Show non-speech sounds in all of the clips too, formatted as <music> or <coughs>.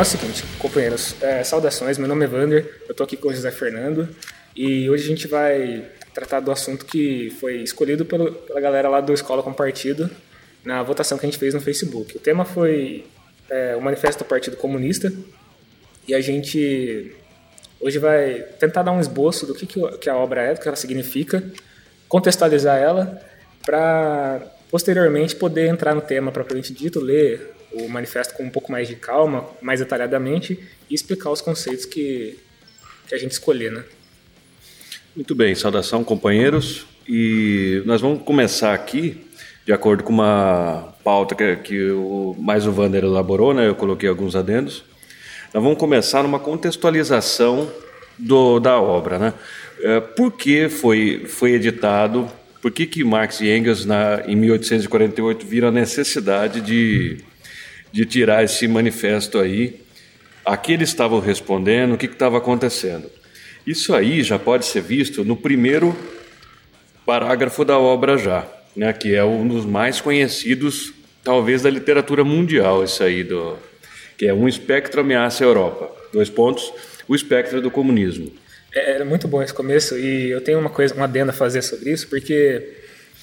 É o seguinte, companheiros, é, saudações, meu nome é Vander, eu tô aqui com o José Fernando e hoje a gente vai tratar do assunto que foi escolhido pelo, pela galera lá do Escola com Partido na votação que a gente fez no Facebook. O tema foi é, o Manifesto do Partido Comunista e a gente hoje vai tentar dar um esboço do que, que a obra é, do que ela significa, contextualizar ela para posteriormente poder entrar no tema propriamente dito, ler o manifesto com um pouco mais de calma, mais detalhadamente e explicar os conceitos que, que a gente escolher, né? Muito bem, saudação companheiros e nós vamos começar aqui de acordo com uma pauta que, que o, mais o Vander elaborou, né? Eu coloquei alguns adendos. Nós vamos começar numa contextualização do, da obra, né? É, por que foi, foi editado? Por que, que Marx e Engels, na, em 1848, viram a necessidade de de tirar esse manifesto aí. Aqui eles estavam respondendo, o que estava acontecendo. Isso aí já pode ser visto no primeiro parágrafo da obra já, né, que é um dos mais conhecidos, talvez, da literatura mundial, isso aí, do, que é um espectro ameaça a Europa. Dois pontos, o espectro do comunismo. É, era muito bom esse começo e eu tenho uma coisa, uma adenda a fazer sobre isso, porque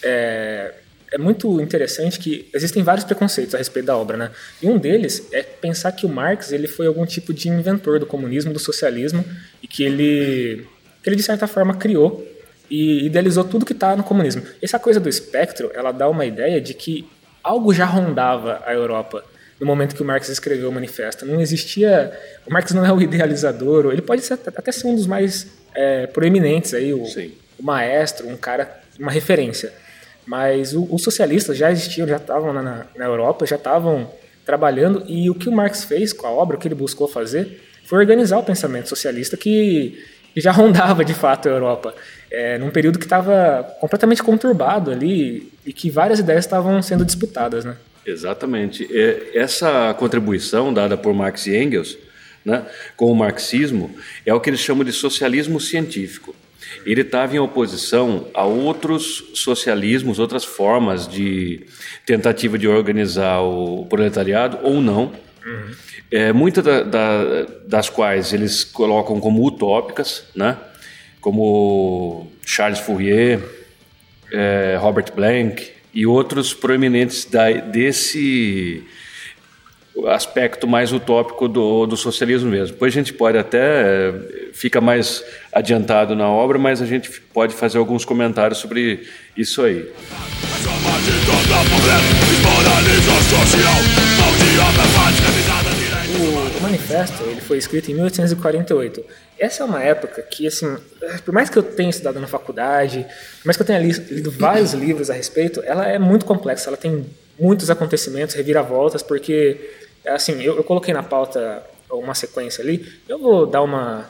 é, é muito interessante que existem vários preconceitos a respeito da obra, né? E um deles é pensar que o Marx ele foi algum tipo de inventor do comunismo, do socialismo e que ele, que ele de certa forma criou e idealizou tudo que está no comunismo. Essa coisa do espectro, ela dá uma ideia de que algo já rondava a Europa no momento que o Marx escreveu o manifesto. Não existia, o Marx não é o idealizador, ele pode ser, até ser um dos mais é, proeminentes aí, o, o maestro, um cara, uma referência. Mas os socialistas já existiam, já estavam na, na Europa, já estavam trabalhando, e o que o Marx fez com a obra, o que ele buscou fazer, foi organizar o pensamento socialista que já <laughs> rondava de fato a Europa, é, num período que estava completamente conturbado ali e que várias ideias estavam sendo disputadas, né? Exatamente. Essa contribuição dada por Marx e Engels, né, com o marxismo, é o que eles chamam de socialismo científico ele estava em oposição a outros socialismos, outras formas de tentativa de organizar o proletariado ou não, uhum. é, muitas da, da, das quais eles colocam como utópicas, né? como Charles Fourier, é, Robert Blank e outros proeminentes da, desse aspecto mais utópico do, do socialismo mesmo. Depois a gente pode até fica mais adiantado na obra, mas a gente pode fazer alguns comentários sobre isso aí. O, o manifesto ele foi escrito em 1848. Essa é uma época que, assim, por mais que eu tenha estudado na faculdade, por mais que eu tenha lido vários livros a respeito, ela é muito complexa. Ela tem muitos acontecimentos, reviravoltas, porque, assim, eu, eu coloquei na pauta uma sequência ali. Eu vou dar uma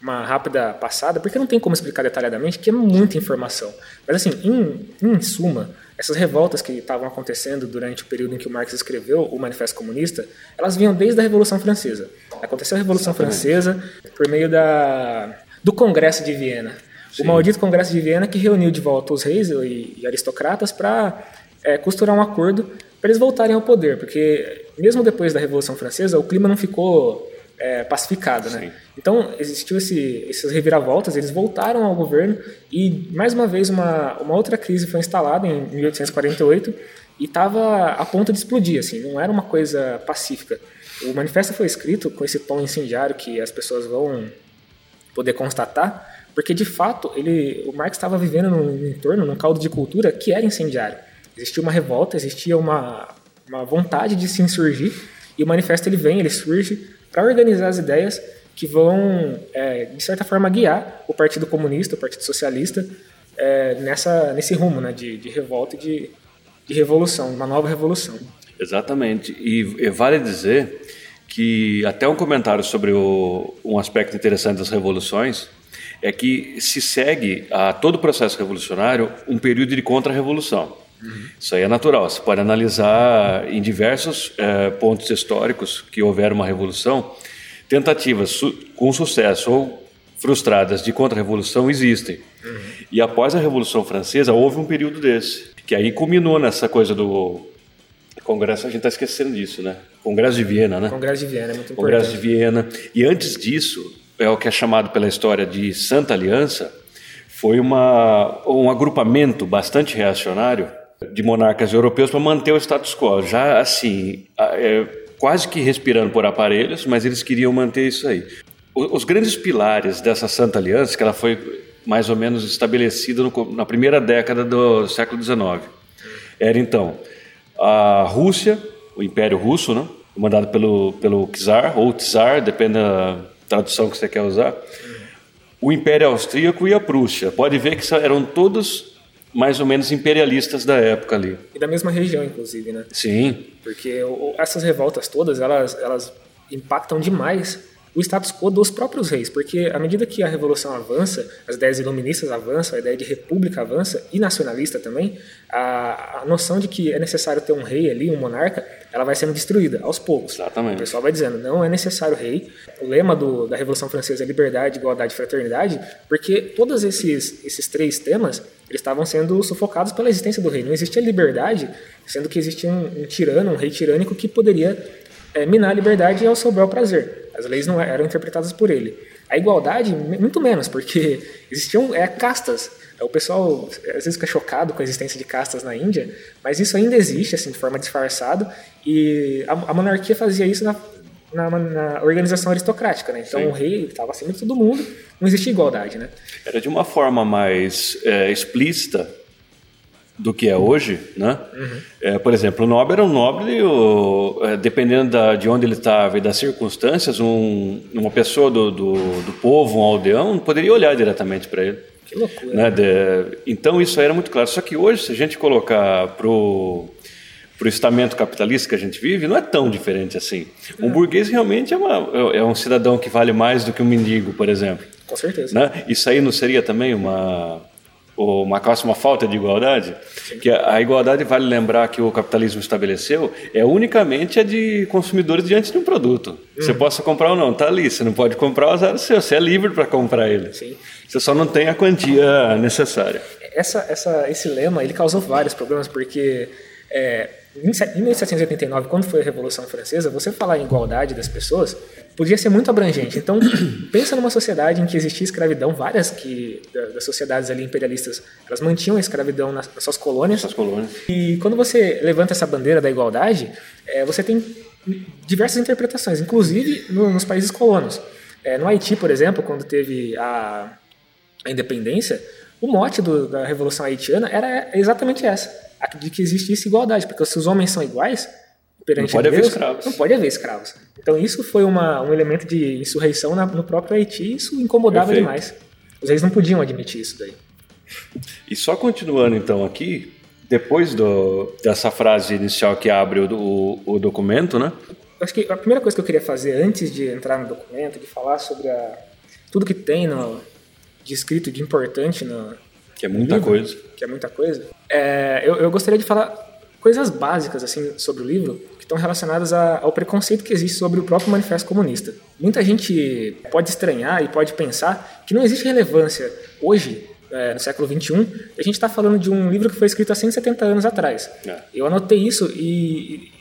uma rápida passada, porque não tem como explicar detalhadamente, que é muita informação. Mas assim, em, em suma, essas revoltas que estavam acontecendo durante o período em que o Marx escreveu o Manifesto Comunista, elas vinham desde a Revolução Francesa. Aconteceu a Revolução Francesa por meio da, do Congresso de Viena. Sim. O maldito Congresso de Viena que reuniu de volta os reis e, e aristocratas para é, costurar um acordo para eles voltarem ao poder, porque mesmo depois da Revolução Francesa, o clima não ficou é, pacificada, né? Então existiu esse, essas reviravoltas, eles voltaram ao governo e mais uma vez uma, uma outra crise foi instalada em 1848 e estava a ponto de explodir, assim, não era uma coisa pacífica. O manifesto foi escrito com esse tom incendiário que as pessoas vão poder constatar, porque de fato ele, o Marx estava vivendo num entorno, num caldo de cultura que era incendiário. Existia uma revolta, existia uma, uma vontade de se insurgir e o manifesto ele vem, ele surge para organizar as ideias que vão, é, de certa forma, guiar o Partido Comunista, o Partido Socialista, é, nessa, nesse rumo né, de, de revolta e de, de revolução, uma nova revolução. Exatamente. E, e vale dizer que até um comentário sobre o, um aspecto interessante das revoluções é que se segue a todo o processo revolucionário um período de contra-revolução. Uhum. Isso aí é natural. Você pode analisar em diversos é, pontos históricos que houveram uma revolução, tentativas su com sucesso ou frustradas de contra-revolução existem. Uhum. E após a Revolução Francesa houve um período desse, que aí culminou nessa coisa do Congresso. A gente está esquecendo disso, né? Congresso de Viena, né? Congresso de Viena, é muito Congresso importante. de Viena. E antes disso, é o que é chamado pela história de Santa Aliança, foi uma, um agrupamento bastante reacionário de monarcas europeus para manter o status quo. Já assim, é, quase que respirando por aparelhos, mas eles queriam manter isso aí. Os grandes pilares dessa Santa Aliança, que ela foi mais ou menos estabelecida no, na primeira década do século XIX, era então a Rússia, o Império Russo, né? mandado pelo, pelo czar, ou czar, depende da tradução que você quer usar, o Império Austríaco e a Prússia. Pode ver que eram todos mais ou menos imperialistas da época ali. E da mesma região, inclusive, né? Sim. Porque essas revoltas todas, elas, elas impactam demais o status quo dos próprios reis, porque à medida que a revolução avança, as ideias iluministas avançam, a ideia de república avança e nacionalista também, a, a noção de que é necessário ter um rei ali, um monarca, ela vai sendo destruída aos poucos. Exatamente. O pessoal vai dizendo, não é necessário rei. O lema do, da Revolução Francesa é liberdade, igualdade e fraternidade, porque todos esses, esses três temas eles estavam sendo sufocados pela existência do rei. Não existia liberdade, sendo que existia um, um tirano, um rei tirânico que poderia é, minar a liberdade ao seu bel prazer. As leis não eram interpretadas por ele. A igualdade, muito menos, porque <laughs> existiam é, castas. O pessoal às vezes fica chocado com a existência de castas na Índia, mas isso ainda existe, assim, de forma disfarçada, e a, a monarquia fazia isso na, na, na, organização aristocrática, né? Então Sim. o rei estava acima de todo mundo, não existia igualdade, né? Era de uma forma mais é, explícita do que é hoje, né? Uhum. É, por exemplo, o nobre era um nobre, o, é, dependendo da, de onde ele estava e das circunstâncias, um, uma pessoa do, do, do, povo, um aldeão, não poderia olhar diretamente para ele. Que loucura. Né? De, então isso era muito claro. Só que hoje, se a gente colocar pro para o estamento capitalista que a gente vive, não é tão diferente assim. Um burguês realmente é, uma, é um cidadão que vale mais do que um mendigo, por exemplo. Com certeza. Né? Isso aí não seria também uma uma uma falta de igualdade, que a, igualdade vale lembrar que o capitalismo estabeleceu é unicamente a de consumidores diante de um produto. Uhum. Você possa comprar ou não, tá ali. Você não pode comprar, o seu. Você é livre para comprar ele. Sim. Você só não tem a quantia necessária. Essa, essa, esse lema ele causou vários problemas porque é, em 1789, quando foi a Revolução Francesa, você falar em igualdade das pessoas podia ser muito abrangente. Então, <coughs> pensa numa sociedade em que existia escravidão, várias que das sociedades ali imperialistas, elas mantinham a escravidão nas, suas colônias. Nas colônias. E quando você levanta essa bandeira da igualdade, é, você tem diversas interpretações, inclusive no, nos países colonos. É, no Haiti, por exemplo, quando teve a, a independência, o mote do, da Revolução Haitiana era exatamente essa de que existisse igualdade, porque se os homens são iguais, perante não pode Deus, haver escravos. não pode haver escravos. Então isso foi uma, um elemento de insurreição na, no próprio Haiti, e isso incomodava Perfeito. demais. Os reis não podiam admitir isso daí. E só continuando então aqui, depois do, dessa frase inicial que abre o, o, o documento, né? Acho que a primeira coisa que eu queria fazer antes de entrar no documento, de falar sobre a, tudo que tem no, de escrito de importante no, que é muita livro, coisa. Que é muita coisa. É, eu, eu, gostaria de falar coisas básicas assim sobre o livro que estão relacionadas a, ao preconceito que existe sobre o próprio Manifesto Comunista. Muita gente pode estranhar e pode pensar que não existe relevância hoje é, no século XXI, a gente está falando de um livro que foi escrito há 170 anos atrás. É. Eu anotei isso e,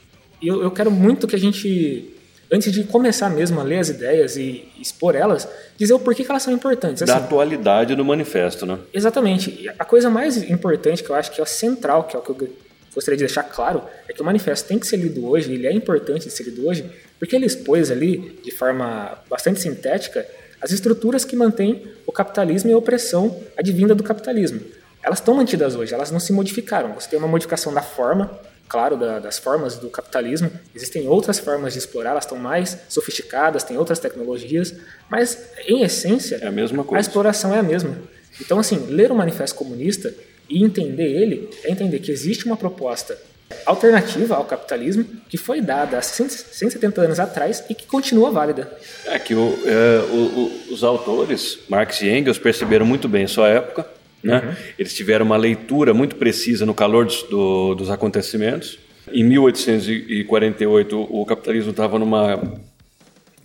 e eu, eu, quero muito que a gente antes de começar mesmo a ler as ideias e expor elas, dizer o porquê que elas são importantes. Assim, da atualidade do manifesto, né? Exatamente. A coisa mais importante que eu acho que é central, que é o que eu gostaria de deixar claro, é que o manifesto tem que ser lido hoje, ele é importante de ser lido hoje, porque ele expôs ali, de forma bastante sintética, as estruturas que mantêm o capitalismo e a opressão advinda do capitalismo. Elas estão mantidas hoje, elas não se modificaram. Você tem uma modificação da forma, claro, da, das formas do capitalismo. Existem outras formas de explorar, elas estão mais sofisticadas, tem outras tecnologias, mas em essência, é a, mesma coisa. a exploração é a mesma. Então, assim, ler o Manifesto Comunista e entender ele é entender que existe uma proposta alternativa ao capitalismo que foi dada há 170 anos atrás e que continua válida. É que o, é, o, o, os autores, Marx e Engels, perceberam muito bem em sua época né? Uhum. Eles tiveram uma leitura muito precisa no calor dos, do, dos acontecimentos. Em 1848, o capitalismo estava numa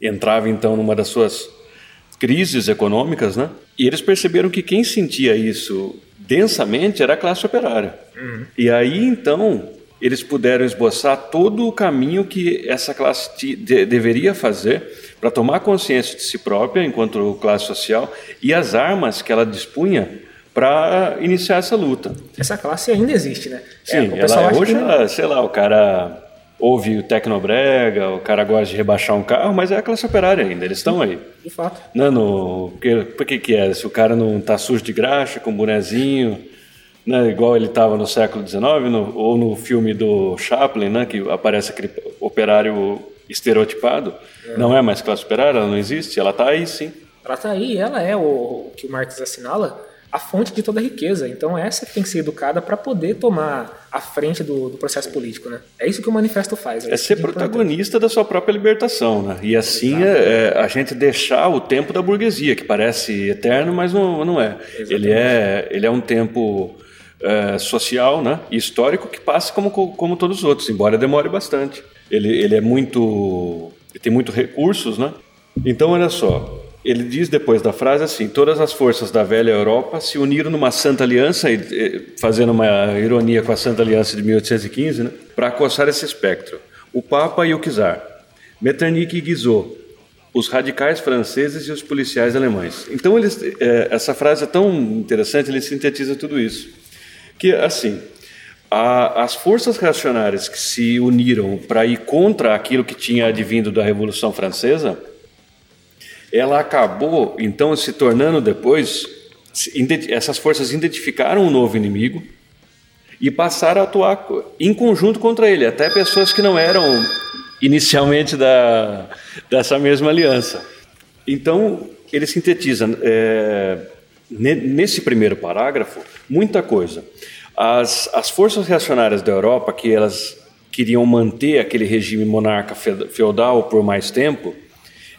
entrava então numa das suas crises econômicas, né? E eles perceberam que quem sentia isso densamente era a classe operária. Uhum. E aí então eles puderam esboçar todo o caminho que essa classe de, deveria fazer para tomar consciência de si própria enquanto classe social e as armas que ela dispunha para iniciar essa luta. Essa classe ainda existe, né? Sim, é, ela, hoje, que... sei lá, o cara ouve o Tecnobrega, o cara gosta de rebaixar um carro, mas é a classe operária ainda, eles estão aí. De fato. Não, no, porque, por que é? Se o cara não está sujo de graxa, com bonezinho, né, igual ele estava no século XIX, no, ou no filme do Chaplin, né, que aparece aquele operário estereotipado, é. não é mais classe operária, ela não existe, ela está aí sim. Ela está aí, ela é o, o que o Marx assinala, a fonte de toda a riqueza. Então, essa que tem que ser educada para poder tomar a frente do, do, processo político. Né? É isso que o manifesto faz. É, é ser protagonista da sua própria libertação. Né? E assim é, é, a gente deixar o tempo da burguesia, que parece eterno, mas não, não é. Ele é. Ele é um tempo. É, social né, e histórico que passa como, como todos os outros, embora demore bastante. Ele, ele é muito. Ele tem muitos recursos, né? Então, olha só, ele diz depois da frase assim: todas as forças da velha Europa se uniram numa Santa Aliança, fazendo uma ironia com a Santa Aliança de 1815, né, para acossar esse espectro. O Papa e o Czar, Metternich e Guizot, os radicais franceses e os policiais alemães. Então, eles, é, essa frase é tão interessante, ele sintetiza tudo isso. Que, assim, a, as forças reacionárias que se uniram para ir contra aquilo que tinha advindo da Revolução Francesa ela acabou então se tornando depois essas forças identificaram um novo inimigo e passaram a atuar em conjunto contra ele, até pessoas que não eram inicialmente da, dessa mesma aliança. Então, ele sintetiza é, nesse primeiro parágrafo muita coisa. As, as forças reacionárias da Europa, que elas queriam manter aquele regime monarca feudal por mais tempo,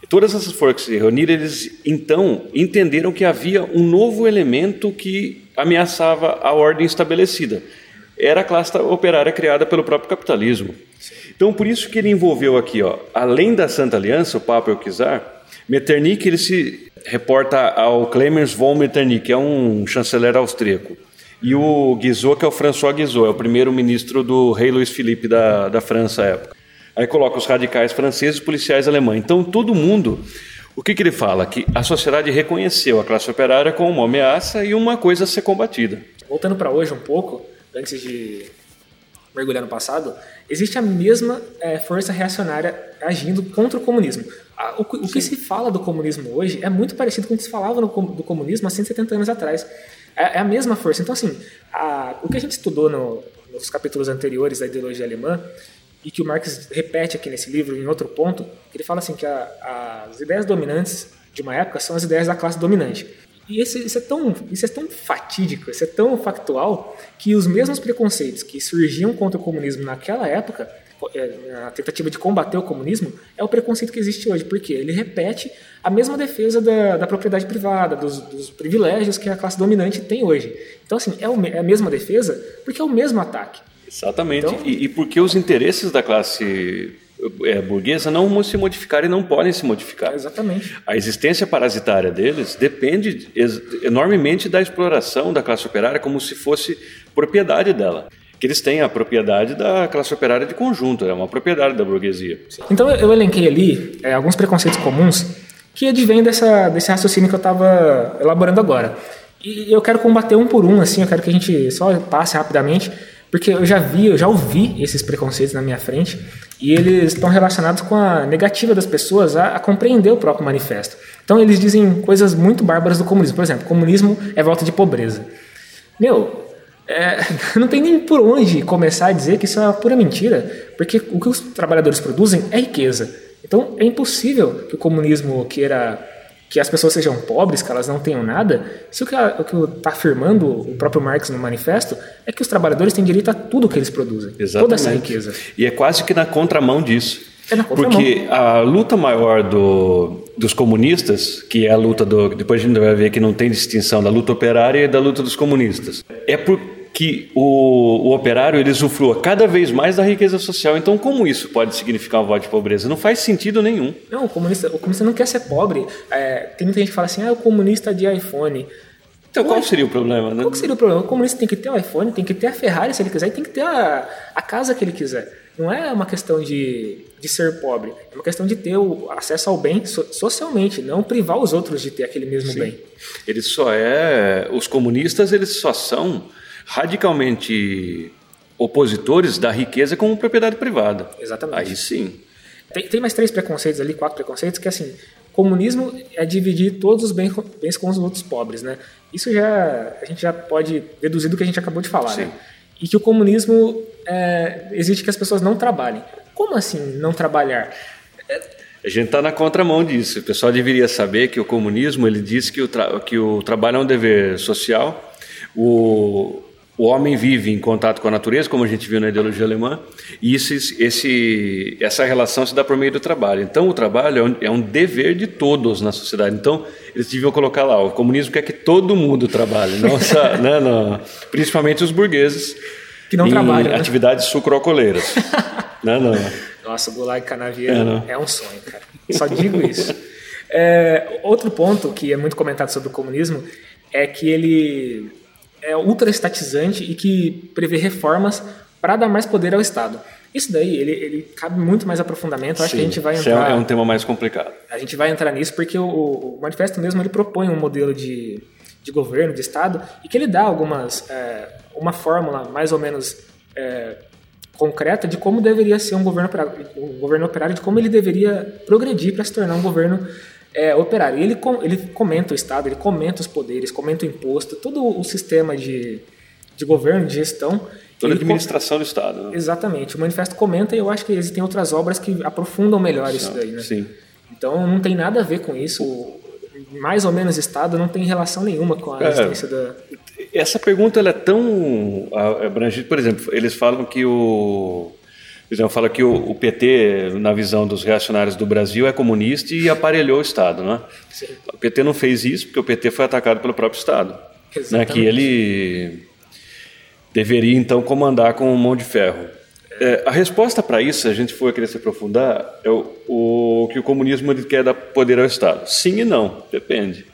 Todas essas forças se reuniram, eles então entenderam que havia um novo elemento que ameaçava a ordem estabelecida. Era a classe operária criada pelo próprio capitalismo. Então, por isso que ele envolveu aqui, ó, além da Santa Aliança, o Papa e o Czar, Metternich ele se reporta ao Clemens von Metternich, que é um chanceler austríaco, e o Guizot, que é o François Guizot, é o primeiro-ministro do rei Luís Felipe da, da França à época. Aí coloca os radicais franceses e os policiais alemães. Então, todo mundo. O que, que ele fala? Que a sociedade reconheceu a classe operária como uma ameaça e uma coisa a ser combatida. Voltando para hoje um pouco, antes de mergulhar no passado, existe a mesma é, força reacionária agindo contra o comunismo. O, o que se fala do comunismo hoje é muito parecido com o que se falava no, do comunismo há 170 anos atrás. É, é a mesma força. Então, assim, a, o que a gente estudou no, nos capítulos anteriores da ideologia alemã e que o Marx repete aqui nesse livro, em outro ponto, que ele fala assim que a, as ideias dominantes de uma época são as ideias da classe dominante. E esse, isso, é tão, isso é tão fatídico, isso é tão factual, que os mesmos preconceitos que surgiam contra o comunismo naquela época, é, a tentativa de combater o comunismo, é o preconceito que existe hoje. porque Ele repete a mesma defesa da, da propriedade privada, dos, dos, privilégios que a classe dominante tem hoje. Então, assim, é, o, é a mesma defesa porque é o mesmo ataque. Exatamente. Então, e, e, porque os interesses da classe é, burguesa não se modificaram e não podem se modificar. Exatamente. A existência parasitária deles depende enormemente da exploração da classe operária como se fosse propriedade dela. Que eles têm a propriedade da classe operária de conjunto, é uma propriedade da burguesia. Então eu elenquei ali é, alguns preconceitos comuns que advêm dessa, desse raciocínio que eu estava elaborando agora. E eu quero combater um por um, assim, eu quero que a gente só passe rapidamente porque eu já vi, eu já ouvi esses preconceitos na minha frente e eles estão relacionados com a negativa das pessoas a, a, compreender o próprio manifesto. Então eles dizem coisas muito bárbaras do comunismo. Por exemplo, comunismo é volta de pobreza. Meu, é, <laughs> não tem nem por onde começar a dizer que isso é uma pura mentira, porque o que os trabalhadores produzem é riqueza. Então é impossível que o comunismo queira que as pessoas sejam pobres, que elas não tenham nada, se o que está afirmando o próprio Marx no manifesto é que os trabalhadores têm direito a tudo que eles produzem, Exatamente. toda essa riqueza. E é quase que na contramão disso. É na contramão. Porque a luta maior do, dos comunistas, que é a luta do. Depois a gente vai ver que não tem distinção da luta operária e da luta dos comunistas. É por que o, o, operário ele usufrua cada vez mais da riqueza social. Então, como isso pode significar um voto de pobreza? Não faz sentido nenhum. Não, o comunista, o comunista não quer ser pobre. É, tem muita gente que fala assim, ah, o comunista de iPhone. Então qual seria o problema, né? Qual seria o problema? O comunista tem que ter o iPhone, tem que ter a Ferrari se ele quiser, e tem que ter a, a casa que ele quiser. Não é uma questão de, de ser pobre, é uma questão de ter o acesso ao bem so, socialmente, não privar os outros de ter aquele mesmo Sim. bem. Ele só é. Os comunistas eles só são radicalmente opositores da riqueza como propriedade privada. Exatamente. Aí sim. Tem, tem mais três preconceitos ali, quatro preconceitos, que assim, comunismo é dividir todos os bens, bens com os outros pobres, né? Isso já a gente já pode deduzir do que a gente acabou de falar, sim. né? E que o comunismo é, exige que as pessoas não trabalhem. Como assim não trabalhar? A gente está na contramão disso. O pessoal deveria saber que o comunismo ele diz que o, que o trabalho é um dever social. O, o homem vive em contato com a natureza, como a gente viu na ideologia alemã, e isso, esse, essa relação se dá por meio do trabalho. Então, o trabalho é um, é um, dever de todos na sociedade. Então, eles deviam colocar lá: o comunismo quer que todo mundo trabalhe, não, <laughs> né, não, principalmente os burgueses. Que não trabalham. Né? Atividades sucrocoleiras. <laughs> né, não. Nossa, o Gulag Canavieiro é, é, um sonho, cara. Só digo isso. É, outro ponto que é muito comentado sobre o comunismo é que ele é ultra estatizante e que prevê reformas para dar mais poder ao Estado. Isso daí, ele, ele cabe muito mais aprofundamento. Acho Sim, que a gente vai entrar. É um tema mais complicado. A gente vai entrar nisso porque o, o manifesto mesmo ele propõe um modelo de, de governo, de Estado, e que ele dá algumas. É, uma fórmula mais ou menos é, concreta de como deveria ser um governo, um governo operário, de como ele deveria progredir para se tornar um governo é, operário. E ele, ele comenta o Estado, ele comenta os poderes, comenta o imposto, todo o sistema de, de governo, de gestão. Toda a administração do Estado. Né? Exatamente. O manifesto comenta e eu acho que existem outras obras que aprofundam melhor isso daí. Né? Sim. Então não tem nada a ver com isso. Mais ou menos Estado não tem relação nenhuma com a é, existência da. Essa pergunta ela é tão abrangente. Por exemplo, eles falam que o por exemplo, fala que o, o, PT, na visão dos reacionários do Brasil, é comunista e aparelhou o Estado. Né? O PT não fez isso porque o PT foi atacado pelo próprio Estado. Né? Que ele deveria, então, comandar com mão de ferro. É, a resposta para isso, se a gente for querer se aprofundar, é o, o que o comunismo quer dar poder ao Estado. Sim e não, depende.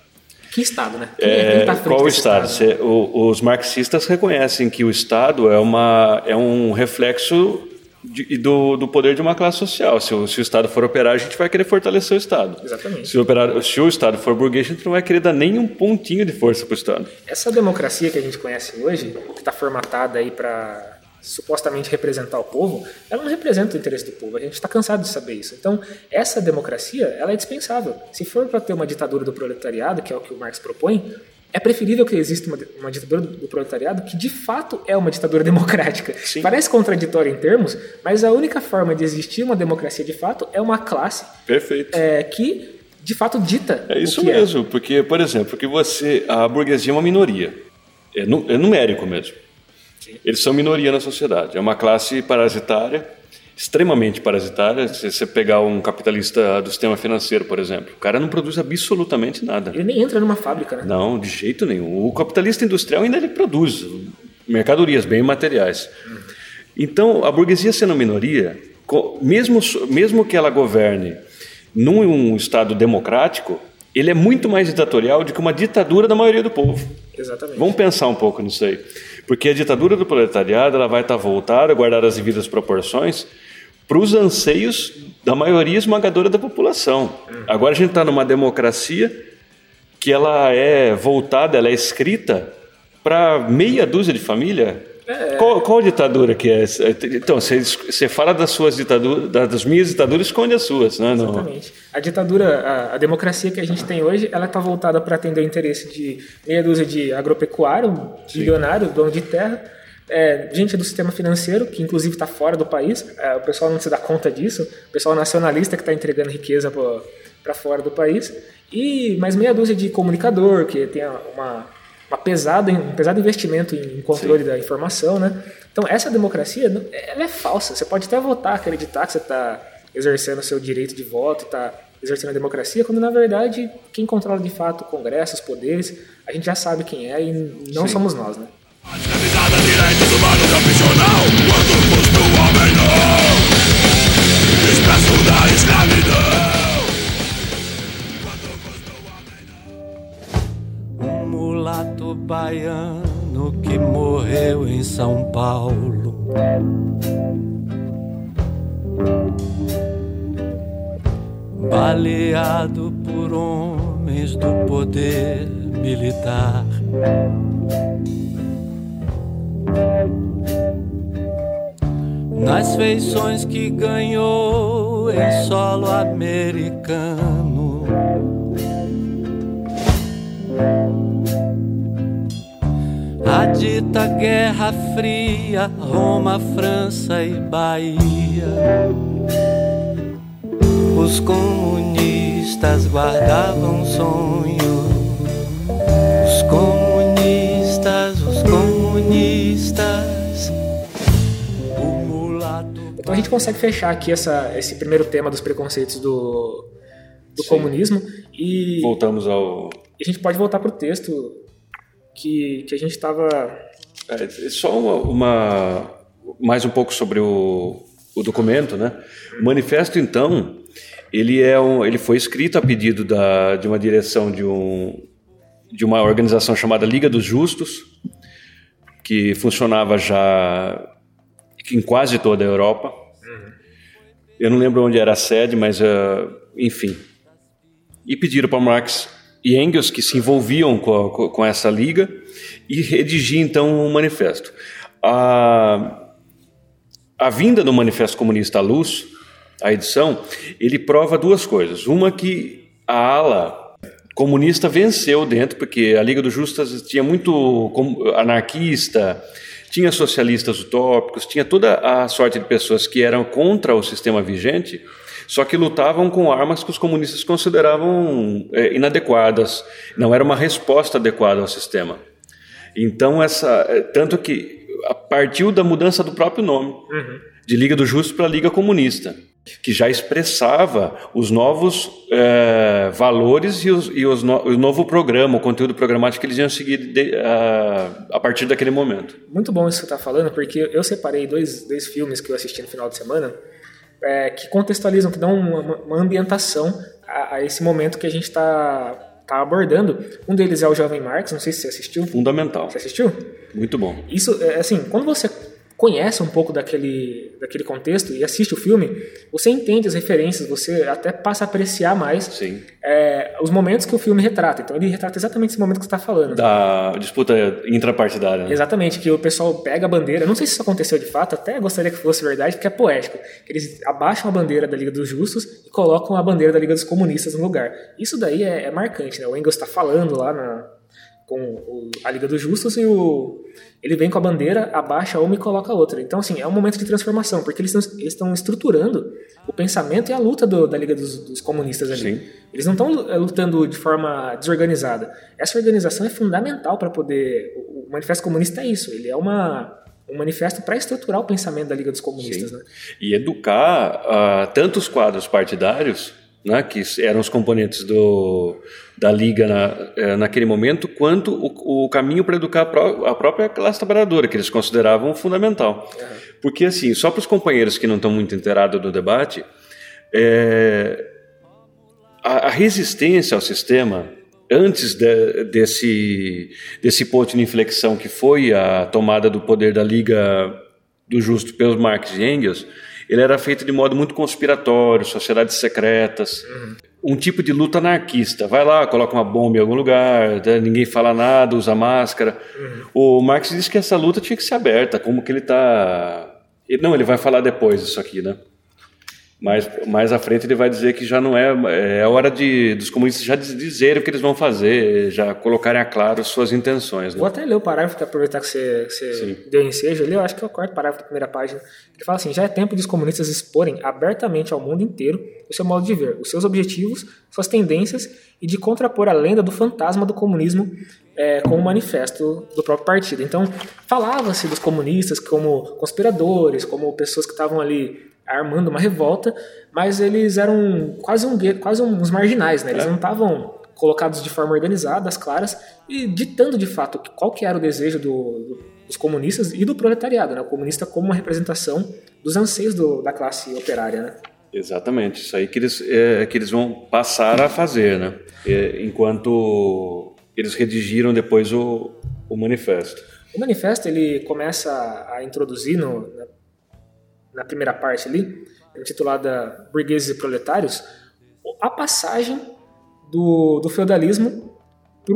Que Estado, né? Quem, é, quem tá qual Estado? estado? o, os marxistas reconhecem que o Estado é, uma, é um reflexo de, do, do poder de uma classe social. Se o, se o Estado for operário, a gente vai querer fortalecer o Estado. Exatamente. Se o, operário, se o Estado for burguês, a gente não vai querer dar nem um pontinho de força para o Estado. Essa democracia que a gente conhece hoje, que está formatada aí para supostamente representar o povo, ela não representa o interesse do povo. A gente está cansado de saber isso. Então, essa democracia, ela é dispensável. Se for para ter uma ditadura do proletariado, que é o que o Marx propõe, é preferível que exista uma, uma ditadura do, do, proletariado que de fato é uma ditadura <laughs> democrática. Sim. Parece contraditório em termos, mas a única forma de existir uma democracia de fato é uma classe. É, que de fato dita. É isso é. mesmo, é. porque, por exemplo, porque você, a burguesia é uma minoria, é, nu, é numérico mesmo. Sim. Eles são minoria na sociedade, é uma classe parasitária extremamente parasitária. Se você pegar um capitalista do sistema financeiro, por exemplo, o cara não produz absolutamente nada. Ele nem entra numa fábrica, né? Não, de jeito nenhum. O capitalista industrial ainda ele produz mercadorias, bem materiais. Então, a burguesia sendo minoria, mesmo, mesmo que ela governe num estado democrático, ele é muito mais ditatorial do que uma ditadura da maioria do povo. Exatamente. Vamos pensar um pouco nisso aí. Porque a ditadura do proletariado ela vai estar voltada, guardar as devidas proporções, para os anseios da maioria esmagadora da população. Agora a gente está numa democracia que ela é voltada, ela é escrita para meia dúzia de família. É. Qual, qual, ditadura que é? Então, você, fala das suas ditaduras, das minhas ditaduras, esconde as suas, né? Exatamente. A ditadura, a, a, democracia que a gente tem hoje, ela está voltada para atender o interesse de meia dúzia de agropecuário, bilionário, dono de terra, é, gente do sistema financeiro, que inclusive está fora do país, é, o pessoal não se dá conta disso, o pessoal nacionalista que está entregando riqueza para fora do país, e mais meia dúzia de comunicador, que tem uma, uma pesada, um pesado investimento em controle Sim. da informação. Né? Então, essa democracia ela é falsa. Você pode até votar, acreditar que você está exercendo o seu direito de voto, está exercendo a democracia, quando na verdade quem controla de fato o Congresso, os poderes, a gente já sabe quem é e não Sim. somos nós, né? direitos humanos é opcional. Quanto custa o homem não? Desprezo da escravidão. Um mulato baiano que morreu em São Paulo. Baleado por homens do poder militar. Nas feições que ganhou em solo americano. A dita Guerra Fria, Roma, França e Bahia. Os comunistas guardavam sonho. Comunistas. O mulato. Então a gente consegue fechar aqui essa, esse primeiro tema dos preconceitos do, do Sim. comunismo e Voltamos ao. a gente pode voltar para o texto que, que a gente estava. É, só uma, uma- mais um pouco sobre o, o documento, né? O manifesto, então, ele é um, ele foi escrito a pedido da, de uma direção de um de uma organização chamada Liga dos Justos, que funcionava já em quase toda a Europa. Eu não lembro onde era a sede, mas eh, enfim. E pediram para Marx e Engels, que se envolviam com, a- com essa liga, e redigir então um manifesto. A, a vinda do Manifesto Comunista à luz, a edição, ele prova duas coisas. Uma que a ala comunista venceu dentro, porque a Liga dos Justas tinha muito anarquista, tinha socialistas utópicos, tinha toda a sorte de pessoas que eram contra o sistema vigente, só que lutavam com armas que os comunistas consideravam eh, inadequadas, não era uma resposta adequada ao sistema. Então essa, eh, tanto que a- partiu da mudança do próprio nome, de Liga do Justo para Liga Comunista, que já expressava os novos eh, valores e, os, e os no- o novo programa, o conteúdo programático que eles iam seguir de- a- a partir daquele momento. Muito bom isso que você está falando, porque eu separei dois, dois filmes que eu assisti no final de semana é, que contextualizam, que dão uma, uma ambientação a, a esse momento que a gente está tá abordando. Um deles é o Jovem Marx, não sei se você assistiu. Fundamental. Você assistiu? Muito bom. Isso, é, assim, quando você conhece um pouco daquele, daquele contexto e assiste o filme, você entende as referências, você até passa a apreciar mais é, os momentos que o filme retrata. Então ele retrata exatamente esse momento que você está falando. Da disputa intrapartidária. né? Exatamente, que o pessoal pega a bandeira. Não sei se isso aconteceu de fato, até gostaria que fosse verdade, porque é poético. Eles abaixam a bandeira da Liga dos Justos e colocam a bandeira da Liga dos Comunistas no lugar. Isso daí é, é marcante, né? O Engels está falando lá na- com o- a Liga dos Justos e o, ele vem com a bandeira, abaixa uma e coloca a outra. Então, assim, é um momento de transformação, porque eles estão, estruturando o pensamento e a luta do- da Liga dos, dos Comunistas ali. Sim. Eles não estão eh, lutando de forma desorganizada. Essa organização é fundamental para poder. O o Manifesto Comunista é isso. Ele é uma, um manifesto para estruturar o pensamento da Liga dos Comunistas. Sim. Né? e educar tanto os quadros partidários, né, que eram os componentes do, da Liga na, eh, naquele momento, quanto o, o caminho para educar a, pró- a própria classe trabalhadora, que eles consideravam fundamental. Porque, assim, só para os companheiros que não estão muito inteirados do debate, eh, a, a resistência ao sistema antes de- desse desse ponto de inflexão que foi a tomada do poder da Liga do Justo pelos Marx e Engels, ele era feito de modo muito conspiratório, sociedades secretas, um tipo de luta anarquista. Vai lá, coloca uma bomba em algum lugar, né, ninguém fala nada, usa máscara. O Marx disse que essa luta tinha que ser aberta, como que ele está... Não, ele vai falar depois isso aqui, né? Mas mais à frente ele vai dizer que já não é é hora de dos comunistas já dizerem o que eles vão fazer, já colocarem a claro suas intenções. Vou Né? até ler o parágrafo para aproveitar que você, que você deu ensejo ali. Eu acho que é o quarto parágrafo da primeira página. Ele fala assim: já é tempo de os comunistas exporem abertamente ao mundo inteiro o seu modo de ver, os seus objetivos, suas tendências e de contrapor a lenda do fantasma do comunismo é, com o manifesto do próprio partido. Então, falava-se dos comunistas como conspiradores, como pessoas que estavam ali armando uma revolta, mas eles eram quase um gueto, quase uns marginais, né? Eles não estavam colocados de forma organizada, às claras, e ditando de fato qual que era o desejo do- dos comunistas e do proletariado, né? O comunista como uma representação dos anseios do- da classe operária, né? Exatamente, isso aí que eles é, que eles vão passar a fazer, né? É, enquanto eles redigiram depois o, o manifesto. O manifesto ele começa a introduzir no, na, primeira parte ali, intitulada Burgueses e Proletários, a passagem do, do feudalismo para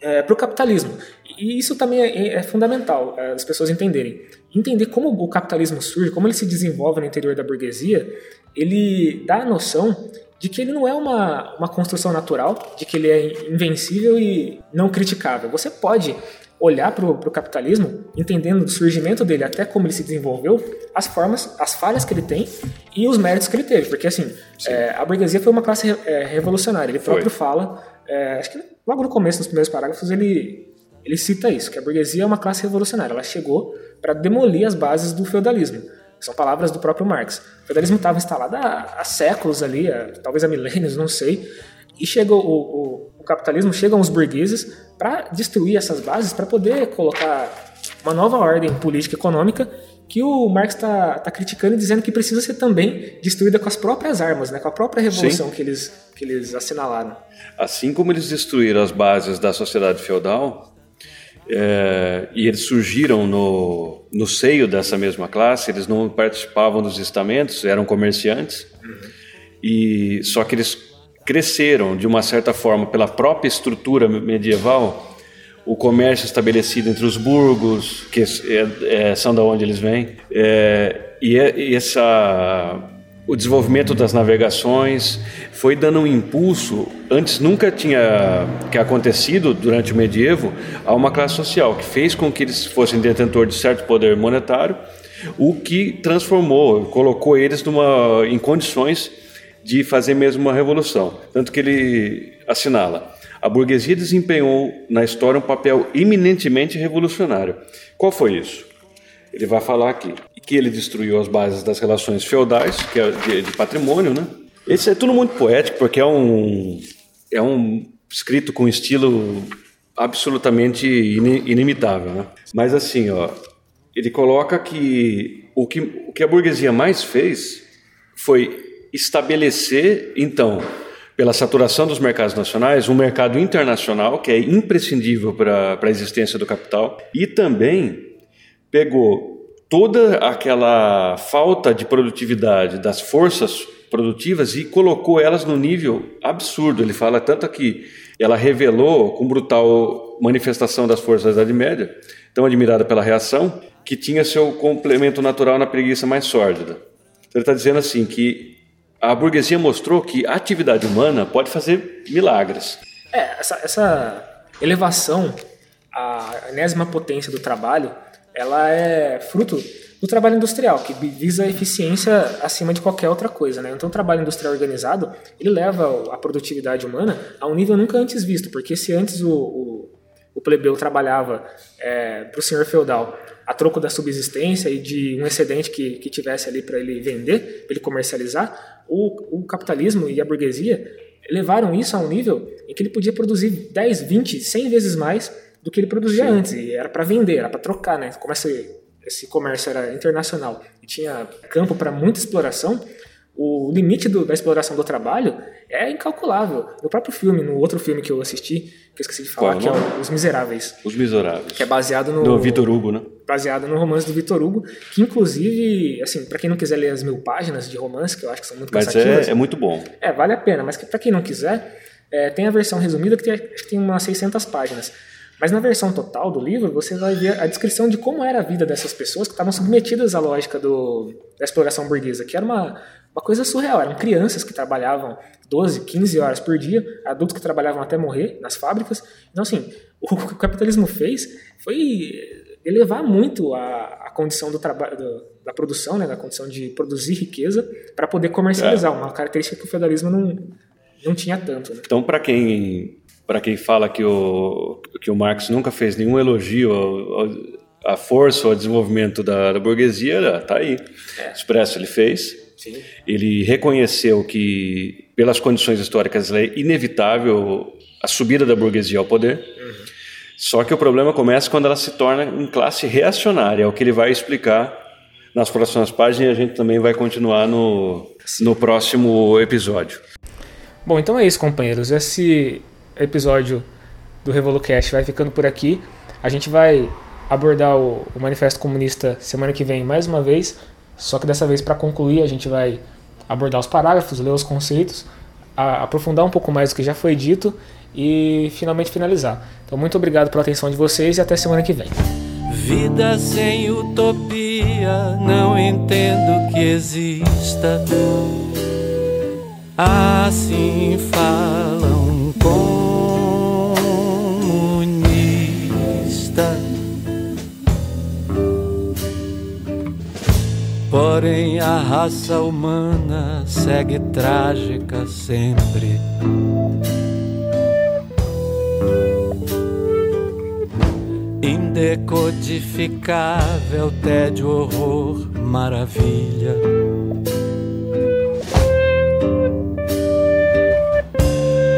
é, capitalismo. E isso também é, é fundamental é, as pessoas entenderem. Entender como o capitalismo surge, como ele se desenvolve no interior da burguesia, ele dá a noção de que ele não é uma, uma construção natural, de que ele é invencível e não criticável. Você pode olhar para o capitalismo, entendendo o surgimento dele até como ele se desenvolveu, as formas, as falhas que ele tem e os méritos que ele teve. Porque, assim, é, a burguesia foi uma classe é, revolucionária. Ele próprio foi. fala, é, acho que logo no começo, nos primeiros parágrafos, ele, ele cita isso, que a burguesia é uma classe revolucionária. Ela chegou para demolir as bases do feudalismo. São palavras do próprio Marx. O feudalismo estava instalado há, há séculos ali, há, talvez há milênios, não sei. E chegou o, o, o capitalismo, chegam os burgueses para destruir essas bases, para poder colocar uma nova ordem política e econômica que o Marx está tá criticando e dizendo que precisa ser também destruída com as próprias armas, né, com a própria revolução que eles, que eles assinalaram. Assim como eles destruíram as bases da sociedade feudal, é, e eles surgiram no, no seio dessa mesma classe, eles não participavam dos estamentos, eram comerciantes, uhum. e só que eles cresceram de uma certa forma pela própria estrutura medieval, o comércio estabelecido entre os burgos, que é, é, são da onde eles vêm, é, e, é, e essa o desenvolvimento das navegações foi dando um impulso antes nunca tinha que acontecido durante o medievo a uma classe social que fez com que eles fossem detentores de certo poder monetário o que transformou colocou eles numa em condições de fazer mesmo uma revolução. Tanto que ele assinala: a burguesia desempenhou na história um papel eminentemente revolucionário. Qual foi isso? Ele vai falar aqui que ele destruiu as bases das relações feudais, que é de, de patrimônio, né? Esse é tudo muito poético porque é um é um escrito com estilo absolutamente inimitável, né? Mas assim, ó, ele coloca que o que o que a burguesia mais fez foi estabelecer, então, pela saturação dos mercados nacionais, um mercado internacional que é imprescindível para a existência do capital e também pegou toda aquela falta de produtividade das forças produtivas e colocou elas no nível absurdo. Ele fala tanto que ela revelou com brutal manifestação das forças da Idade Média, tão admirada pela reação, que tinha seu complemento natural na preguiça mais sórdida. Então, ele está dizendo assim que a burguesia mostrou que a atividade humana pode fazer milagres. É, essa, essa elevação à enésima potência do trabalho, ela é fruto do trabalho industrial, que visa a eficiência acima de qualquer outra coisa. Né? Então, o trabalho industrial organizado, ele leva a produtividade humana a um nível nunca antes visto, porque se antes o, o, o plebeu trabalhava é, para o senhor feudal a troco da subsistência e de um excedente que, que tivesse ali para ele vender, para ele comercializar, o, o capitalismo e a burguesia levaram isso a um nível em que ele podia produzir 10, 20, 100 vezes mais do que ele produzia Sim. antes. E era para vender, era para trocar, né? Como esse, esse comércio era internacional e tinha campo para muita exploração, o limite do, da exploração do trabalho é incalculável. No próprio filme, no outro filme que eu assisti, que eu esqueci de falar, Qual, que é Os Miseráveis. Os Miseráveis. Que é baseado no... Do Vitor Hugo, né? Baseado no romance do Vitor Hugo, que inclusive, assim, para quem não quiser ler as mil páginas de romance, que eu acho que são muito mas cansativas... é, é muito bom. É, vale a pena, mas para quem não quiser, é, tem a versão resumida que tem, acho que tem umas 600 páginas. Mas na versão total do livro, você vai ver a descrição de como era a vida dessas pessoas que estavam submetidas à lógica do, da exploração burguesa, que era uma, uma coisa surreal. Eram crianças que trabalhavam 12, 15 horas por dia, adultos que trabalhavam até morrer nas fábricas. Então, assim, o que o capitalismo fez foi elevar muito a, a condição do trabalho da produção, né, da condição de produzir riqueza para poder comercializar, é. uma característica que o feudalismo não, não tinha tanto. Né? Então, para quem para quem fala que o, que o Marx nunca fez nenhum elogio à força ou ao desenvolvimento da, da burguesia, está aí. É. Expresso ele fez. Sim. Ele reconheceu que, pelas condições históricas, é inevitável a subida da burguesia ao poder. Uhum. Só que o problema começa quando ela se torna em classe reacionária, é o que ele vai explicar nas próximas páginas e a gente também vai continuar no, no próximo episódio. Bom, então é isso, companheiros. Esse episódio do RevoluCast vai ficando por aqui. A gente vai abordar o, o Manifesto Comunista semana que vem mais uma vez, só que dessa vez para concluir a gente vai abordar os parágrafos, ler os conceitos, a, aprofundar um pouco mais do que já foi dito e finalmente finalizar. Então muito obrigado pela atenção de vocês e até semana que vem. Vida sem utopia, não entendo que exista. Assim falam raça humana segue trágica sempre. Indecodificável, tédio, horror, maravilha.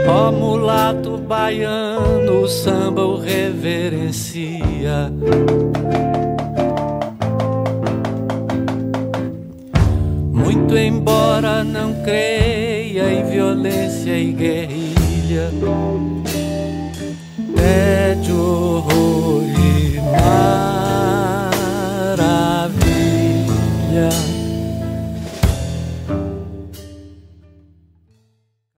Ó mulato baiano, o samba o reverencia. Não creia em violência e guerrilha, horror